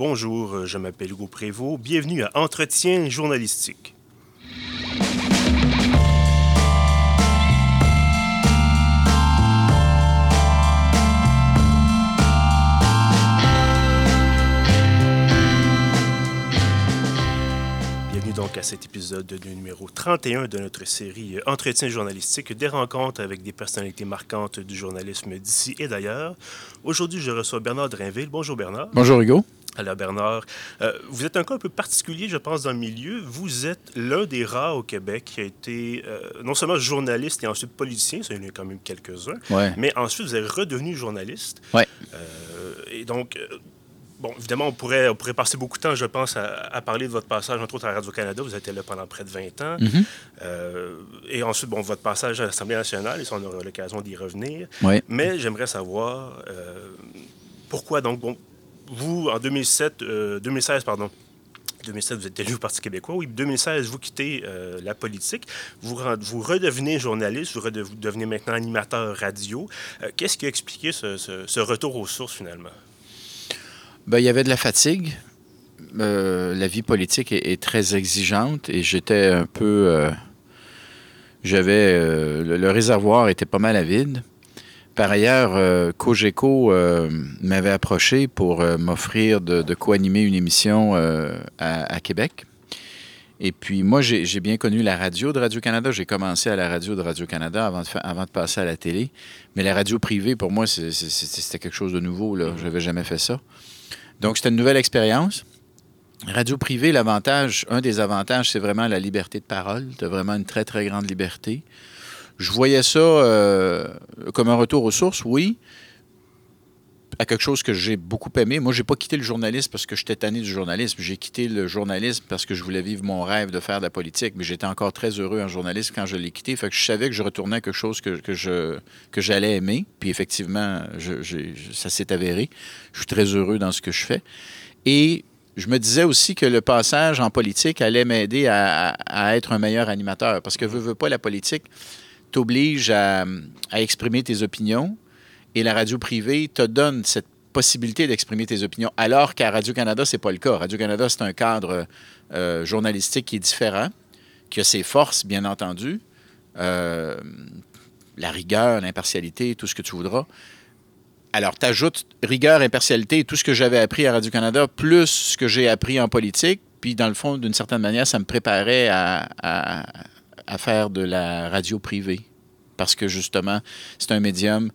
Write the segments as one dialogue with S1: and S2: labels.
S1: Bonjour, je m'appelle Hugo Prévost. Bienvenue à Entretien journalistique. donc à cet épisode de numéro 31 de notre série Entretien journalistique, des rencontres avec des personnalités marquantes du journalisme d'ici et d'ailleurs. Aujourd'hui, je reçois Bernard Drainville. Bonjour Bernard.
S2: Bonjour Hugo.
S1: Alors Bernard, euh, vous êtes un cas un peu particulier, je pense, dans le milieu. Vous êtes l'un des rares au Québec qui a été euh, non seulement journaliste et ensuite politicien, ça y en a quand même quelques-uns, mais ensuite vous êtes redevenu journaliste.
S2: Ouais.
S1: Euh, et donc, Bon, évidemment, on pourrait, on pourrait passer beaucoup de temps, je pense, à, parler de votre passage, entre autres, à Radio-Canada. Vous étiez là pendant près de 20 ans.
S2: Mhm.
S1: Euh, et ensuite, bon, votre passage à l'Assemblée nationale, et ça, on aura l'occasion d'y revenir. Mais j'aimerais savoir euh, pourquoi, donc, bon, vous, en 2007, 2016, euh, pardon, 2007, vous êtes élu au Parti québécois. Oui, 2016, vous quittez la politique. Vous, vous redevenez journaliste, vous, redevenez maintenant animateur radio. Qu'est-ce qui a expliqué ce, retour aux sources, finalement?
S2: Ben, il y avait de la fatigue. Euh, la vie politique est, très exigeante et j'étais un peu. Euh, j'avais. Euh, le, réservoir était pas mal à vide. Par ailleurs, Cogeco m'avait approché pour m'offrir de, co-animer une émission à, Québec. Et puis, moi, j'ai bien connu la radio de Radio-Canada. J'ai commencé à la radio de Radio-Canada avant, avant, de passer à la télé. Mais la radio privée, pour moi, c'était quelque chose de nouveau. Je n'avais jamais fait ça. Donc, c'était une nouvelle expérience. Radio privée, l'avantage, un des avantages, c'est vraiment la liberté de parole. Tu as vraiment une très, très grande liberté. Je voyais ça euh, comme un retour aux sources, oui, à quelque chose que j'ai beaucoup aimé. Moi, j'ai pas quitté le journalisme parce que j'étais tanné du journalisme. J'ai quitté le journalisme parce que je voulais vivre mon rêve de faire de la politique. Mais j'étais encore très heureux en journalisme quand je l'ai quitté. Fait que je savais que je retournais à quelque chose que, que j'allais aimer. Puis effectivement, ça s'est avéré. Je suis très heureux dans ce que je fais. Et je me disais aussi que le passage en politique allait m'aider à, être un meilleur animateur. Parce que veux, veux pas, la politique t'oblige à, exprimer tes opinions et la radio privée te donne cette possibilité d'exprimer tes opinions, alors qu'à Radio-Canada, c'est pas le cas. Radio-Canada, c'est un cadre euh, journalistique qui est différent, qui a ses forces, bien entendu, euh, la rigueur, l'impartialité, tout ce que tu voudras. Alors, tu ajoutes rigueur, impartialité, tout ce que j'avais appris à Radio-Canada, plus ce que j'ai appris en politique, puis dans le fond, d'une certaine manière, ça me préparait à faire de la radio privée. Parce que justement, c'est un médium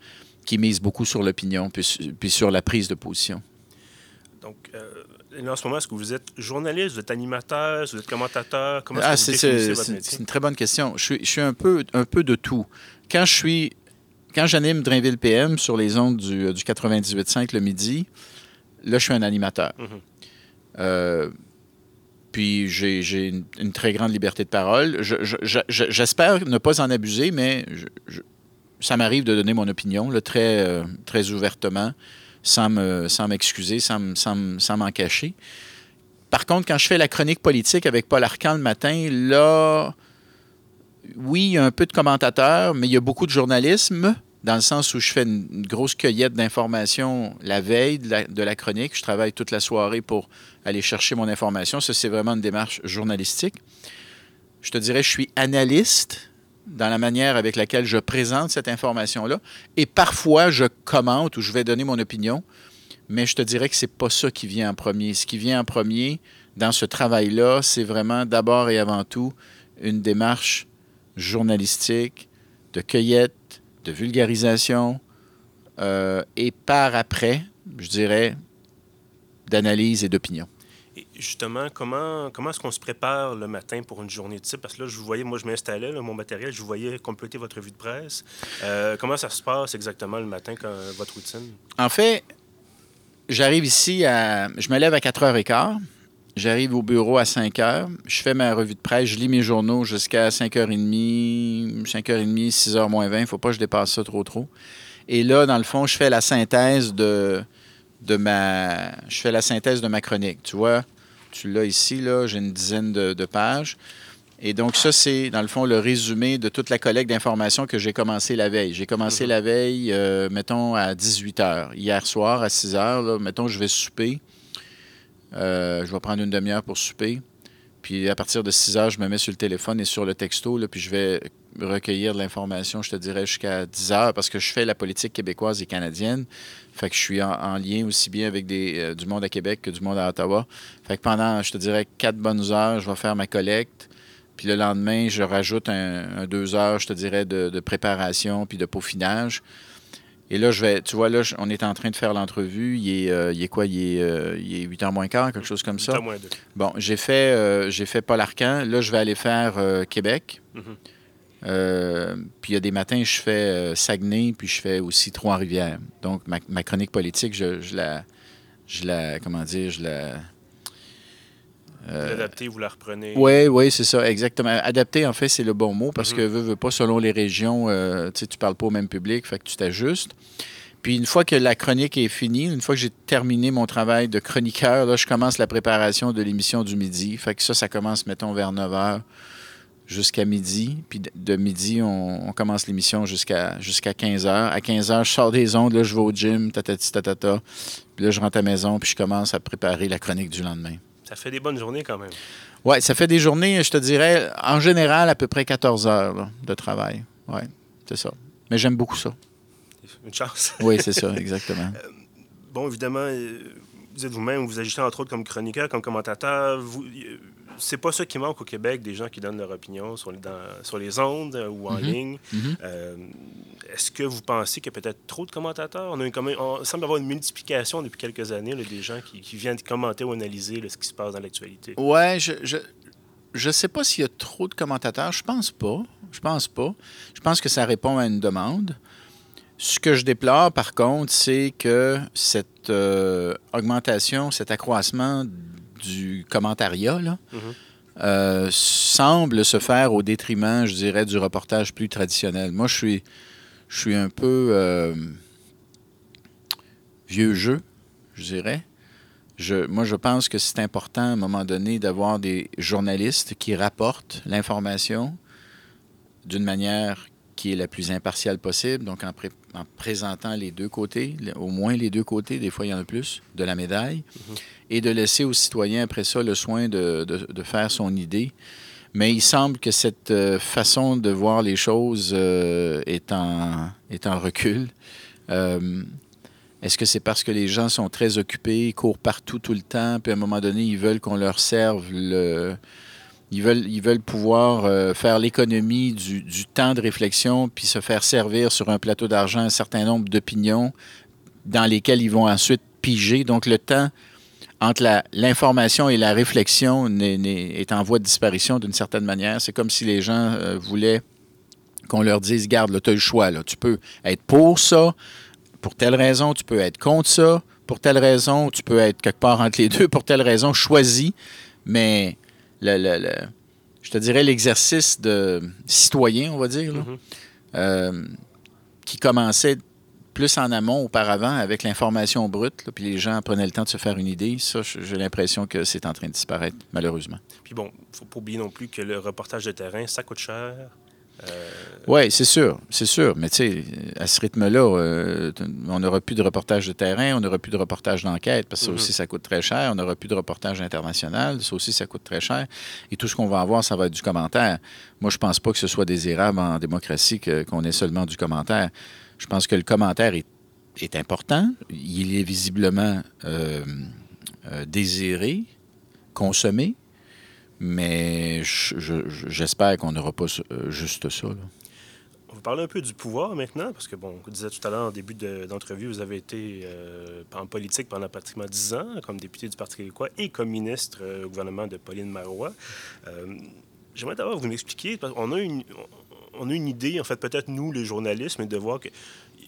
S2: qui mise beaucoup sur l'opinion puis, sur la prise de position.
S1: Donc, euh, en ce moment, est-ce que vous êtes journaliste, vous êtes animateur, vous êtes commentateur? Comment
S2: ah, c'est, c'est une très bonne question. Je suis, je suis, un, peu, un peu de tout. Quand je suis... Quand j'anime Drainville PM sur les ondes du, du 98.5 le midi, là, je suis un animateur. Mm-hmm. Euh, puis j'ai une, très grande liberté de parole. J'espère ne pas en abuser, mais ça m'arrive de donner mon opinion très, euh, très ouvertement, sans m'excuser, sans, m'en cacher. Par contre, quand je fais la chronique politique avec Paul Arcan le matin, là, oui, il y a un peu de commentateurs, mais il y a beaucoup de journalisme, dans le sens où je fais une, grosse cueillette d'informations la veille de la, de la, chronique. Je travaille toute la soirée pour aller chercher mon information. Ça, c'est vraiment une démarche journalistique. Je te dirais, je suis analyste dans la manière avec laquelle je présente cette information-là. Et parfois, je commente ou je vais donner mon opinion, mais je te dirais que ce n'est pas ça qui vient en premier. Ce qui vient en premier dans ce travail-là, c'est vraiment d'abord et avant tout une démarche journalistique, de cueillette, de vulgarisation, euh, et par après, je dirais, d'analyse et d'opinion
S1: justement, comment, comment est-ce qu'on se prépare le matin pour une journée de type? Parce que là, je vous voyais, moi, je m'installais, mon matériel, je vous voyais compléter votre revue de presse. Euh, comment ça se passe exactement le matin, quand, votre routine?
S2: En fait, j'arrive ici à. Je me lève à 4h15. J'arrive au bureau à 5 h. Je fais ma revue de presse. Je lis mes journaux jusqu'à 5h30, 5h30, 6h moins 20. Il ne faut pas que je dépasse ça trop, trop. Et là, dans le fond, je fais la synthèse de, de ma. Je fais la synthèse de ma chronique. Tu vois, tu l'as ici, là, j'ai une dizaine de, pages. Et donc, ça, c'est, dans le fond, le résumé de toute la collecte d'informations que j'ai commencé la veille. J'ai commencé mhm. la veille, euh, mettons, à 18 h. Hier soir, à 6 h, mettons, je vais souper. Je vais prendre une demi-heure pour souper. Puis à partir de 6 heures, je me mets sur le téléphone et sur le texto, puis je vais recueillir de l'information, je te dirais, jusqu'à 10 heures, parce que je fais la politique québécoise et canadienne. Fait que je suis en, lien aussi bien avec euh, du monde à Québec que du monde à Ottawa. Fait que pendant, je te dirais, quatre bonnes heures, je vais faire ma collecte. Puis le lendemain, je rajoute un, deux heures, je te dirais, de, de préparation puis de peaufinage. Et là, je vais, tu vois, là, on est en train de faire l'entrevue. Il, est, euh, il est quoi? Il est, euh, il est 8 h moins quart, quelque chose comme ça. 8 h moins 2. Bon, j'ai fait, euh, j'ai fait Paul Arcan. Là, je vais aller faire Québec. Mm-hmm. puis il y a des matins, je fais Saguenay, puis je fais aussi Trois-Rivières. Donc, ma, ma, chronique politique, je, je, la, je la, comment dire, je la
S1: euh, L'adapter, vous la reprenez.
S2: Oui, oui, c'est ça, exactement. Adapter, en fait, c'est le bon mot parce mhm. que, veux, veux pas, selon les régions, euh, tu ne parles pas au même public, fait que tu t'ajustes. Puis une fois que la chronique est finie, une fois que j'ai terminé mon travail de chroniqueur, là, je commence la préparation de l'émission du midi. Fait que ça, ça commence, mettons, vers 9 h jusqu'à midi. Puis de, midi, on, commence l'émission jusqu'à jusqu'à 15 h. À 15 h, je sors des ondes, là, je vais au gym, tatati tatata. Puis là, je rentre à la maison, puis je commence à préparer la chronique du lendemain.
S1: Ça fait des bonnes journées quand même.
S2: Oui, ça fait des journées, je te dirais, en général, à peu près 14 heures de travail. Oui, c'est ça. Mais j'aime beaucoup ça.
S1: Une chance.
S2: oui, c'est ça, exactement. Euh,
S1: bon, évidemment, euh, vous êtes vous-même, vous agissez entre autres comme chroniqueur, comme commentateur. Vous, euh, c'est pas ça qui manque au Québec, des gens qui donnent leur opinion sur les, sur les ondes ou en mhm. ligne. Mhm. Est-ce que vous pensez qu'il y a peut-être trop de commentateurs? On, a on semble avoir une multiplication depuis quelques années des gens qui, viennent commenter ou analyser ce qui se passe dans l'actualité.
S2: Ouais, je, je, je sais pas s'il y a trop de commentateurs. Je pense pas. Je pense pas. Je pense que ça répond à une demande. Ce que je déplore, par contre, c'est que cette euh, augmentation, cet accroissement du commentariat, là, euh, semble se faire au détriment, je dirais, du reportage plus traditionnel. Moi, je suis je suis un peu euh, vieux jeu, je dirais. Je, moi, je pense que c'est important à un moment donné d'avoir des journalistes qui rapportent l'information d'une manière qui est la plus impartiale possible, donc en, présentant les deux côtés, au moins les deux côtés, des fois il y en a plus, de la médaille, mm-hmm. et de laisser aux citoyens après ça le soin de, de faire son idée mais il semble que cette euh, façon de voir les choses euh, est, en, est, en, recul. Euh, est-ce que c'est parce que les gens sont très occupés, ils courent partout tout le temps, puis à un moment donné, ils veulent qu'on leur serve le... Ils veulent, ils veulent pouvoir faire l'économie du, du, temps de réflexion, puis se faire servir sur un plateau d'argent un certain nombre d'opinions dans lesquelles ils vont ensuite piger. Donc le temps entre l'information et la réflexion est, en voie de disparition d'une certaine manière. C'est comme si les gens euh, voulaient qu'on leur dise, garde, tu as le choix, là. tu peux être pour ça, pour telle raison, tu peux être contre ça, pour telle raison, tu peux être quelque part entre les deux, pour telle raison, choisis. Mais le, je te dirais l'exercice de citoyen, on va dire, mm-hmm. euh, qui commençait plus en amont auparavant avec l'information brute, puis les gens prenaient le temps de se faire une idée. Ça, j'ai l'impression que c'est en train de disparaître, malheureusement.
S1: Puis bon, il ne faut pas oublier non plus que le reportage de terrain, ça coûte cher.
S2: Euh, oui, c'est sûr, c'est sûr. Mais tu sais, à ce rythme-là, euh, on n'aura plus de reportage de terrain, on n'aura plus de reportage d'enquête, parce que ça mhm. aussi, ça coûte très cher. On n'aura plus de reportage international, ça aussi, ça coûte très cher. Et tout ce qu'on va avoir, ça va être du commentaire. Moi, je pense pas que ce soit désirable en démocratie qu'on ait seulement du commentaire. Je pense que le commentaire est, important. Il est visiblement euh, désiré, consommé, mais j'espère qu'on n'aura pas euh, juste ça.
S1: On va parler un peu du pouvoir maintenant, parce que, bon, vous disait tout à l'heure en début d'entrevue, vous avez été en politique pendant pratiquement dix ans, comme député du Parti québécois et comme ministre au gouvernement de Pauline Marois. J'aimerais d'abord vous m'expliquiez, parce qu'on a une, on a une idée, en fait, peut-être nous, les journalistes, mais de voir qu'il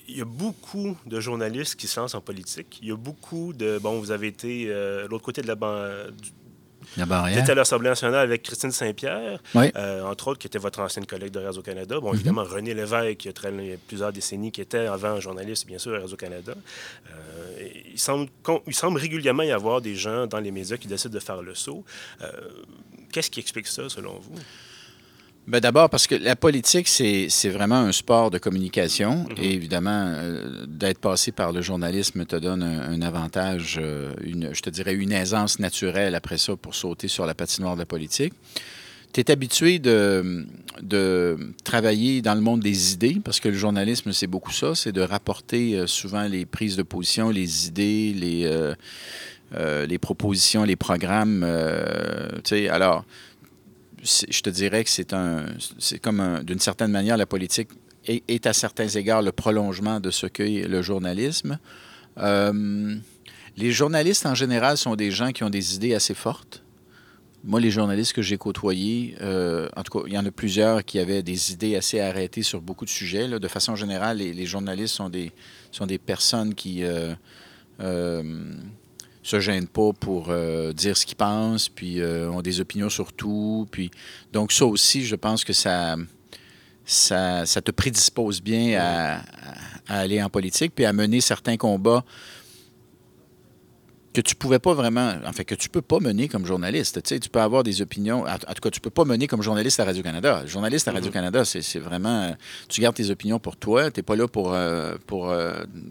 S1: y a beaucoup de journalistes qui se lancent en politique. Il y a beaucoup de... Bon, vous avez été euh, l'autre côté de la, ban... Vous à l'Assemblée nationale avec Christine Saint-Pierre, euh, entre autres, qui était votre ancienne collègue de Radio-Canada. Bon, mhm. évidemment, René Lévesque, qui a, plusieurs décennies, qui était avant journaliste, bien sûr, à Radio-Canada. Euh, il, semble, il semble régulièrement y avoir des gens dans les médias qui décident de faire le saut. Qu'est-ce qui explique ça, selon vous?
S2: Ben D'abord, parce que la politique, c'est vraiment un sport de communication. Mm-hmm. Et évidemment, euh, d'être passé par le journalisme te donne un, avantage, euh, une, je te dirais une aisance naturelle après ça pour sauter sur la patinoire de la politique. Tu es habitué de, de, travailler dans le monde des idées, parce que le journalisme, c'est beaucoup ça, c'est de rapporter euh, souvent les prises de position, les idées, les, les propositions, les programmes. alors, je te dirais que c'est un, c'est comme d'une certaine manière la politique est, à certains égards le prolongement de ce qu'est le journalisme. Euh, les journalistes en général sont des gens qui ont des idées assez fortes. Moi, les journalistes que j'ai côtoyés, euh, en tout cas, il y en a plusieurs qui avaient des idées assez arrêtées sur beaucoup de sujets. De façon générale, les, journalistes sont des, sont des personnes qui euh, se gênent pas pour euh, dire ce qu'ils pensent, puis euh, ont des opinions sur tout. Puis, donc ça aussi, je pense que ça, ça, ça te prédispose bien à, aller en politique, puis à mener certains combats que tu pouvais pas vraiment, en fait, que tu peux pas mener comme journaliste. Tu sais, tu peux avoir des opinions, en tout cas, tu peux pas mener comme journaliste à Radio-Canada. Journaliste à mm-hmm. Radio-Canada, c'est vraiment, tu gardes tes opinions pour toi, tu n'es pas là pour, euh, pour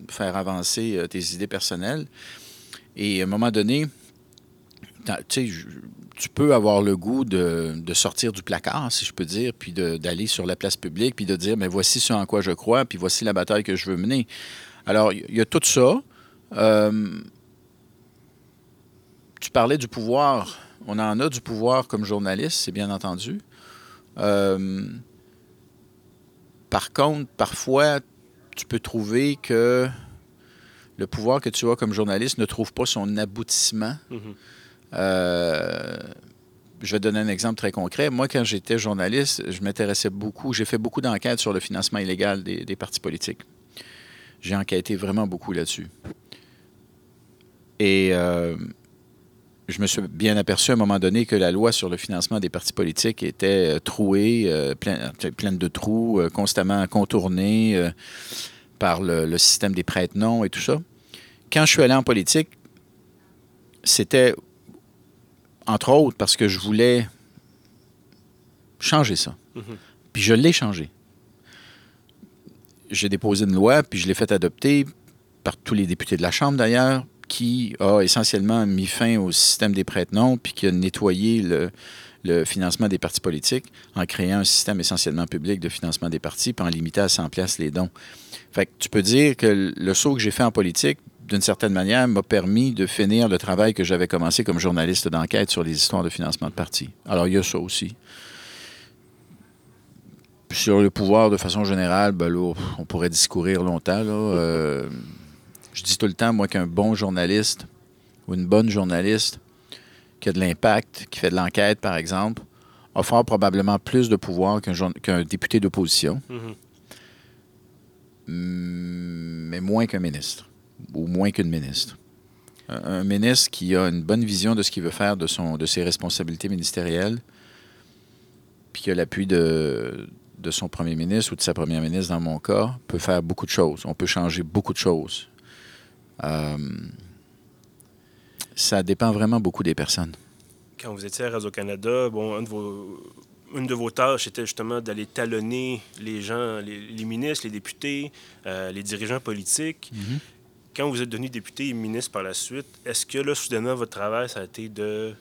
S2: faire avancer tes idées personnelles. Et à un moment donné, tu peux avoir le goût de, sortir du placard, si je peux dire, puis d'aller sur la place publique, puis de dire, mais voici ce en quoi je crois, puis voici la bataille que je veux mener. Alors, il y, a tout ça. Euh, tu parlais du pouvoir. On en a du pouvoir comme journaliste, c'est bien entendu. Euh, par contre, parfois, tu peux trouver que le pouvoir que tu as comme journaliste ne trouve pas son aboutissement. Mhm. Euh, je vais donner un exemple très concret. Moi, quand j'étais journaliste, je m'intéressais beaucoup, j'ai fait beaucoup d'enquêtes sur le financement illégal des, partis politiques. J'ai enquêté vraiment beaucoup là-dessus. Et euh, je me suis bien aperçu à un moment donné que la loi sur le financement des partis politiques était euh, trouée, pleine de trous, constamment contournée par le, système des prête-noms et tout ça. Quand je suis allé en politique, c'était entre autres parce que je voulais changer ça. Mm-hmm. Puis je l'ai changé. J'ai déposé une loi, puis je l'ai fait adopter par tous les députés de la Chambre d'ailleurs, qui a essentiellement mis fin au système des prête-noms, puis qui a nettoyé le, le financement des partis politiques en créant un système essentiellement public de financement des partis, puis en limitant à 100 places les dons. Fait tu peux dire que le saut que j'ai fait en politique, d'une certaine manière, m'a permis de finir le travail que j'avais commencé comme journaliste d'enquête sur les histoires de financement de partis. Alors, il y a ça aussi. sur le pouvoir, de façon générale, ben on pourrait discourir longtemps. Euh, je dis tout le temps, moi, qu'un bon journaliste ou une bonne journaliste qui a de l'impact, qui fait de l'enquête, par exemple, a fort probablement plus de pouvoir qu'un député d'opposition, mm-hmm. mais moins qu'un ministre, ou moins qu'une ministre. Un, ministre qui a une bonne vision de ce qu'il veut faire de, son, de ses responsabilités ministérielles, puis qui a l'appui de, de son premier ministre ou de sa première ministre, dans mon cas, peut faire beaucoup de choses. On peut changer beaucoup de choses. Euh, ça dépend vraiment beaucoup des personnes.
S1: Quand vous étiez à Radio-Canada, bon, une de vos tâches était justement d'aller talonner les gens, les, ministres, les députés, euh, les dirigeants politiques. Mhm. Quand vous êtes devenu député et ministre par la suite, est-ce que là, soudainement, votre travail, ça a été de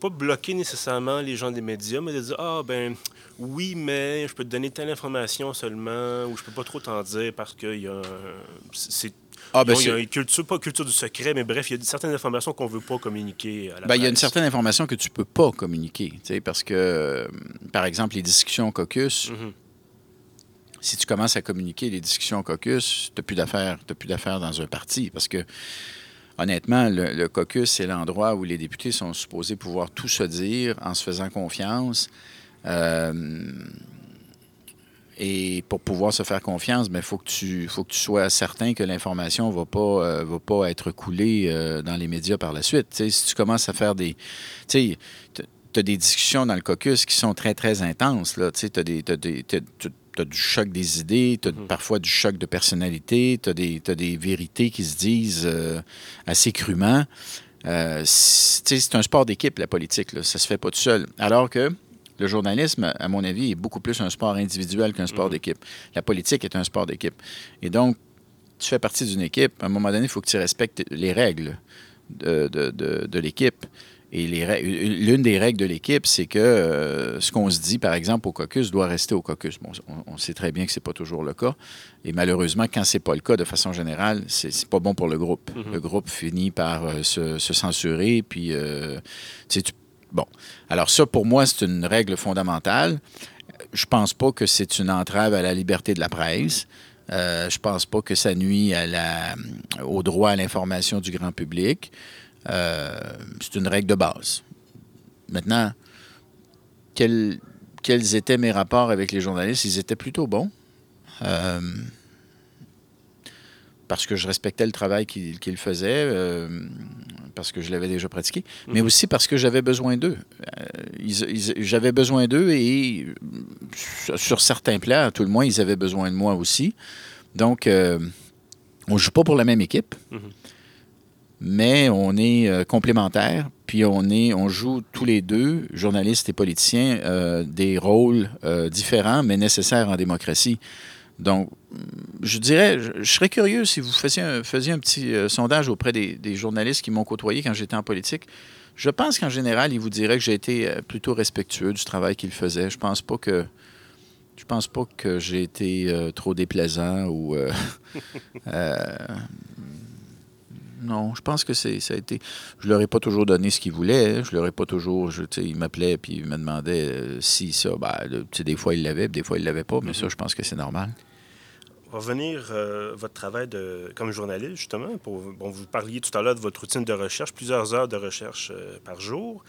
S1: pas bloquer nécessairement les gens des médias, mais de dire Ah, ben oui, mais je peux te donner telle information seulement, ou je peux pas trop t'en dire parce que y a c'est ah, ben il y a une culture, pas culture du secret, mais bref, il y a certaines informations qu'on ne veut pas communiquer à la
S2: ben, Il y a une certaine information que tu ne peux pas communiquer, parce que, euh, par exemple, les discussions au caucus, mhm. si tu commences à communiquer les discussions au caucus, tu n'as plus d'affaires dans un parti, parce que, honnêtement, le, caucus, c'est l'endroit où les députés sont supposés pouvoir tout se dire en se faisant confiance. Euh, et pour pouvoir se faire confiance, il ben, faut, que tu, faut que tu sois certain que l'information ne va, pas, euh, va pas être coulée euh, dans les médias par la suite. si tu commences à faire des. Tu as des discussions dans le caucus qui sont très, très intenses. Tu as, du choc des idées, tu as mm-hmm. parfois du choc de personnalité, tu as, as, des vérités qui se disent euh, assez crûment. c'est un sport d'équipe, la politique. Là. Ça se fait pas tout seul. Alors que Le journalisme, à mon avis, est beaucoup plus un sport individuel qu'un sport mhm. d'équipe. La politique est un sport d'équipe. Et donc, tu fais partie d'une équipe. À un moment donné, il faut que tu respectes les règles de, de, de l'équipe. Et l'une des règles de l'équipe, c'est que euh, ce qu'on se dit, par exemple, au caucus doit rester au caucus. Bon, on, sait très bien que ce n'est pas toujours le cas. Et malheureusement, quand ce n'est pas le cas, de façon générale, c'est n'est pas bon pour le groupe. Mm-hmm. Le groupe finit par euh, se, censurer. Puis, euh, tu, bon. Alors, ça, pour moi, c'est une règle fondamentale. Je pense pas que c'est une entrave à la liberté de la presse. Euh, je pense pas que ça nuit au droit à l'information du grand public. Euh, c'est une règle de base. Maintenant, quels, étaient mes rapports avec les journalistes? Ils étaient plutôt bons. Euh, parce que je respectais le travail qu'ils faisaient, euh, parce que je l'avais déjà pratiqué, mais mhm. aussi parce que j'avais besoin d'eux. j'avais besoin d'eux et sur certains plans, à tout le moins, ils avaient besoin de moi aussi. Donc, on ne joue pas pour la même équipe. Mhm mais on est euh, complémentaires, puis on, est, on joue tous les deux, journalistes et politiciens, euh, des rôles euh, différents, mais nécessaires en démocratie. Donc, je dirais, je, serais curieux si vous faisiez un, faisiez un petit sondage auprès des, journalistes qui m'ont côtoyé quand j'étais en politique. Je pense qu'en général, ils vous diraient que j'ai été plutôt respectueux du travail qu'ils faisaient. Je pense pas que je pense pas que j'ai été trop déplaisant ou non, je pense que c'est, ça a été. Je leur ai pas toujours donné ce qu'ils voulaient. Je leur ai pas toujours. Je, ils m'appelaient puis ils me demandaient euh, si ça. Ben, des fois, ils l'avaient, des fois, ils l'avaient pas. Mais ça, mhm. je pense que c'est normal.
S1: Revenir euh, votre travail de, comme journaliste, justement. Pour, bon, vous parliez tout à l'heure de votre routine de recherche, plusieurs heures de recherche euh, par jour.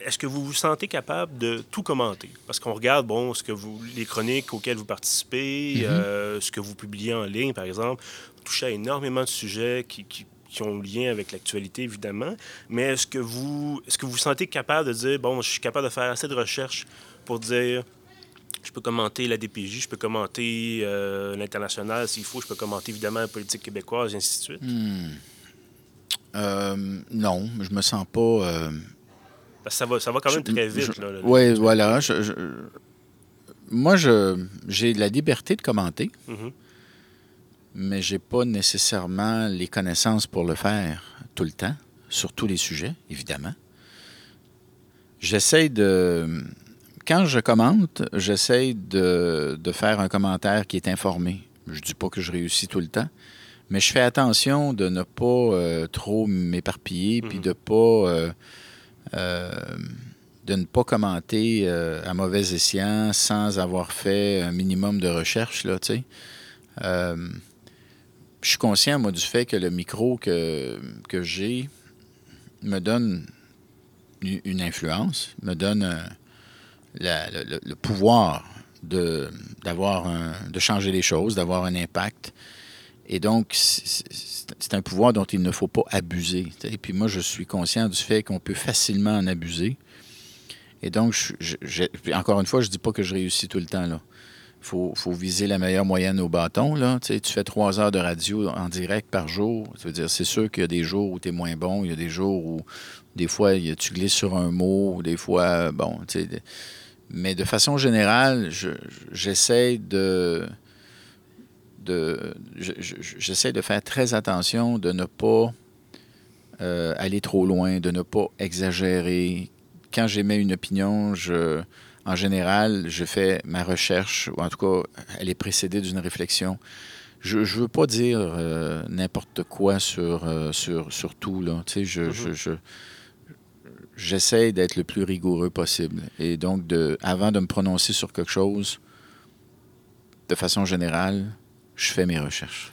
S1: Est-ce que vous vous sentez capable de tout commenter? Parce qu'on regarde, bon, ce que vous, les chroniques auxquelles vous participez, mhm. ce que vous publiez en ligne, par exemple, touchez à énormément de sujets qui qui ont lien avec l'actualité, évidemment. Mais est-ce que vous est-ce que vous vous sentez capable de dire, bon, je suis capable de faire assez de recherche pour dire, je peux commenter la DPJ, je peux commenter euh, l'international s'il faut, je peux commenter évidemment la politique québécoise, et ainsi de suite?
S2: Hmm. Euh, non, je me sens pas... Euh,
S1: Parce que ça va, ça va quand même très vite.
S2: Oui, voilà. moi, j'ai la liberté de commenter. Mm-hmm mais j'ai pas nécessairement les connaissances pour le faire tout le temps, sur tous les sujets, évidemment. J'essaie de. Quand je commente, j'essaie de, de, faire un commentaire qui est informé. Je dis pas que je réussis tout le temps, mais je fais attention de ne pas euh, trop m'éparpiller, puis mhm. de pas. Euh, euh, de ne pas commenter à mauvais escient sans avoir fait un minimum de recherche, là, tu sais je suis conscient, moi, du fait que le micro que, que j'ai me donne une influence, me donne le, pouvoir de, d'avoir de changer les choses, d'avoir un impact. Et donc, c'est un pouvoir dont il ne faut pas abuser. Et puis moi, je suis conscient du fait qu'on peut facilement en abuser. Et donc, encore une fois, je ne dis pas que je réussis tout le temps. Là faut, faut viser la meilleure moyenne au bâton. Là. Tu, fais trois heures de radio en direct par jour. dire, c'est sûr qu'il y a des jours où tu es moins bon, il y a des jours où des fois tu glisses sur un mot, des fois, bon, tu sais, mais de façon générale, j'essaie de, de j'essaie de faire très attention de ne pas euh, aller trop loin, de ne pas exagérer. Quand j'émets une opinion, je en général, je fais ma recherche, ou en tout cas, elle est précédée d'une réflexion. Je ne veux pas dire euh, n'importe quoi sur, euh, sur, sur, tout. Là. Tu sais, je, mm-hmm. je, j'essaie d'être le plus rigoureux possible. Et donc, de, avant de me prononcer sur quelque chose, de façon générale, je fais mes recherches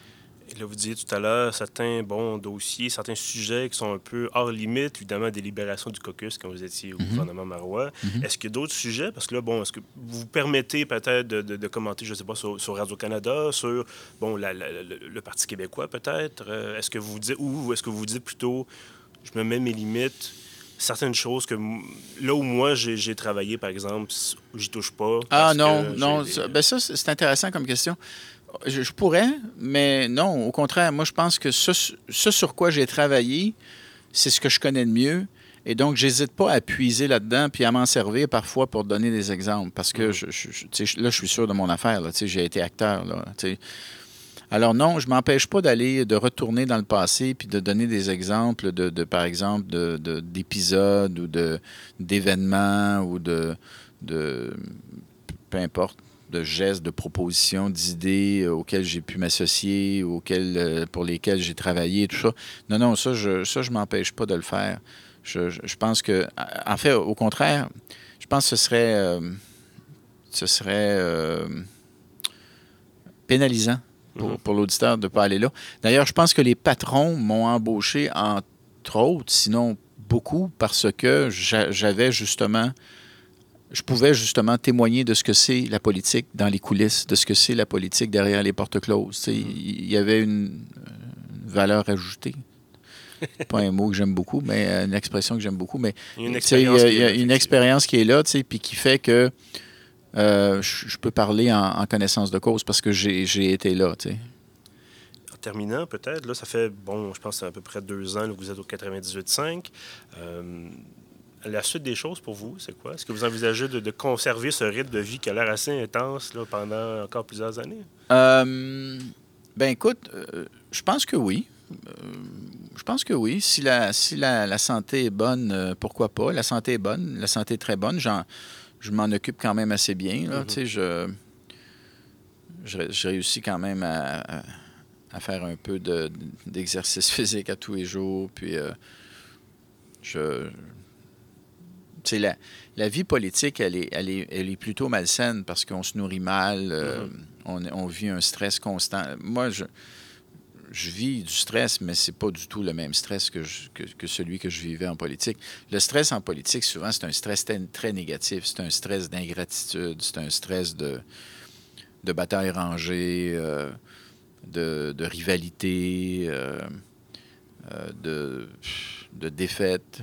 S1: là, vous disiez tout à l'heure, certains bons dossiers, certains sujets qui sont un peu hors limite, évidemment, des libérations du caucus quand vous étiez au mhm. gouvernement marois. Mhm. Est-ce qu'il y a d'autres sujets? Parce que là, bon, est-ce que vous vous permettez peut-être de, commenter, je ne sais pas, sur, Radio-Canada, sur, bon, le, Parti québécois peut-être? Euh, est-ce que vous dites, ou est-ce que vous dites plutôt, je me mets mes limites, certaines choses que là où moi j'ai travaillé, par exemple, j'y touche pas.
S2: Ah non, non. Ben ça, c'est intéressant comme question. Je, pourrais, mais non, au contraire, moi je pense que ce, sur quoi j'ai travaillé, c'est ce que je connais de mieux Et donc, j'hésite pas à puiser là-dedans puis à m'en servir parfois pour donner des exemples. Parce que mm. je, là, je suis sûr de mon affaire. J'ai été acteur. Là, alors non, je m'empêche pas d'aller, de retourner dans le passé puis de donner des exemples de, par exemple, d'épisodes de, ou d'événements ou de, peu importe, de gestes, de propositions, d'idées euh, auxquelles j'ai pu m'associer, auxquelles, euh, pour lesquelles j'ai travaillé, tout ça. Non, non, ça, je ça, je m'empêche pas de le faire. Je, pense que, en fait, au contraire, je pense que ce serait, euh, ce serait pénalisant Mhm. pour, l'auditeur de ne pas aller là. D'ailleurs, je pense que les patrons m'ont embauché, entre autres, sinon beaucoup, parce que j'avais justement, je pouvais justement témoigner de ce que c'est la politique dans les coulisses, de ce que c'est la politique derrière les portes closes. Mhm. Il y avait une, valeur ajoutée pas un mot que j'aime beaucoup, mais une expression que j'aime beaucoup. Mais il y a une expérience, qui, est là, puis qui fait que euh, je peux parler en, connaissance de cause parce que j'ai été là.
S1: En terminant, peut-être, là, ça fait, bon, je pense à peu près deux ans que vous êtes au 98.5. Euh, la suite des choses pour vous, c'est quoi? Est-ce que vous envisagez de, conserver ce rythme de vie qui a l'air assez intense là, pendant encore plusieurs années?
S2: Euh, ben écoute, euh, je pense que oui. je pense que oui. Si la, si la, la santé est bonne, pourquoi pas? La santé est bonne, la santé est très bonne. J'en je m'en occupe quand même assez bien. Là, mm-hmm. je, je, réussis quand même à, faire un peu d'exercice physique à tous les jours. Puis, euh, je. La, la vie politique, elle est, elle est, elle est plutôt malsaine parce qu'on se nourrit mal, euh, mm-hmm. on, on, vit un stress constant. Moi, je, je vis du stress, mais c'est pas du tout le même stress que, celui que je vivais en politique. Le stress en politique, souvent, c'est un stress très négatif. C'est un stress d'ingratitude, c'est un stress de, bataille rangée, euh, de, rivalité, euh, euh, de, défaite,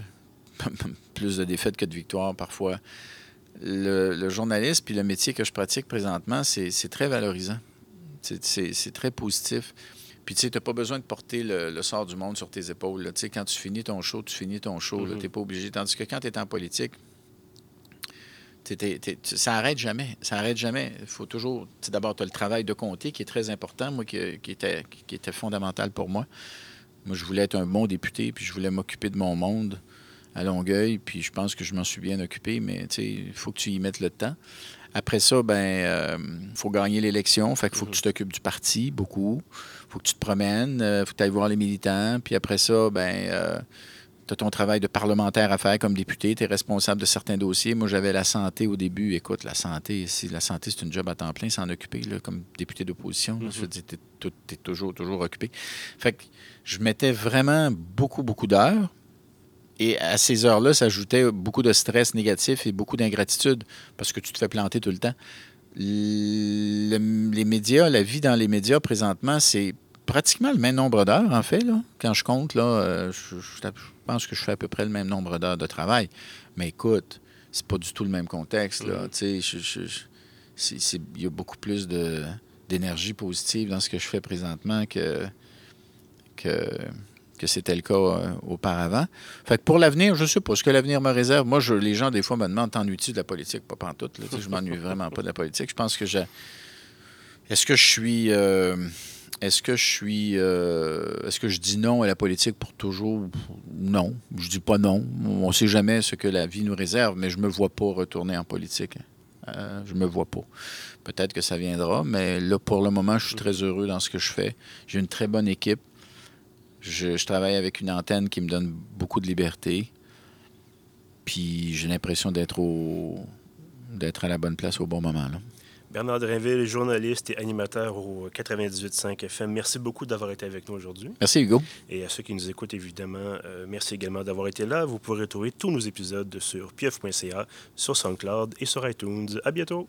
S2: plus de défaites que de victoires parfois. Le, le journalisme puis le métier que je pratique présentement, c'est très valorisant. C'est très positif. Puis, tu sais, tu n'as pas besoin de porter le, sort du monde sur tes épaules. Tu sais, quand tu finis ton show, tu finis ton show. Tu n'es pas obligé. Tandis que quand tu es en politique, ça n'arrête jamais. Ça n'arrête jamais. Il faut toujours. D'abord, tu as le travail de comté qui est très important, moi, qui, était, qui était fondamental pour moi. Moi, je voulais être un bon député, puis je voulais m'occuper de mon monde à Longueuil, puis je pense que je m'en suis bien occupé, mais il faut que tu y mettes le temps. Après ça, ben, euh, faut gagner l'élection. Fait faut que tu t'occupes du parti beaucoup. faut que tu te promènes. Euh, faut que tu ailles voir les militants. Puis après ça, ben, euh, tu as ton travail de parlementaire à faire comme député. Tu es responsable de certains dossiers. Moi, j'avais la santé au début. Écoute, la santé, si la santé, c'est une job à temps plein, s'en occuper là, comme député d'opposition. Tu es, toujours, toujours occupé. Fait que je mettais vraiment beaucoup, beaucoup d'heures. Et à ces heures-là, s'ajoutait beaucoup de stress négatif et beaucoup d'ingratitude parce que tu te fais planter tout le temps. les médias, la vie dans les médias présentement, c'est pratiquement le même nombre d'heures, en fait. Là. Quand je compte, là, euh, je, pense que je fais à peu près le même nombre d'heures de travail. Mais écoute, c'est pas du tout le même contexte. Là. Mm-hmm. Il y a beaucoup plus d'énergie positive dans ce que je fais présentement que, que que c'était le cas euh, auparavant. Fait que pour l'avenir, je ne sais pas ce que l'avenir me réserve. Moi, je, les gens, des fois, me demandent T'ennuies-tu de la politique? Pas pantoute. Là, je m'ennuie vraiment pas de la politique. Je pense que j'ai. Est-ce que je suis. Euh, est-ce que je suis. Euh, est-ce que je dis non à la politique pour toujours? Non. Je dis pas non. On ne sait jamais ce que la vie nous réserve, mais je ne me vois pas retourner en politique. Je je me vois pas. Peut-être que ça viendra, mais là, pour le moment, je suis très heureux dans ce que je fais. J'ai une très bonne équipe. Je, travaille avec une antenne qui me donne beaucoup de liberté. Puis j'ai l'impression d'être au d'être à la bonne place au bon moment.
S1: Bernard Drinville, journaliste et animateur au 98.5 FM. Merci beaucoup d'avoir été avec nous aujourd'hui.
S2: Merci Hugo.
S1: Et à ceux qui nous écoutent, évidemment, euh, merci également d'avoir été là. Vous pourrez retrouver tous nos épisodes sur pieuf.ca, sur SoundCloud et sur iTunes. À bientôt.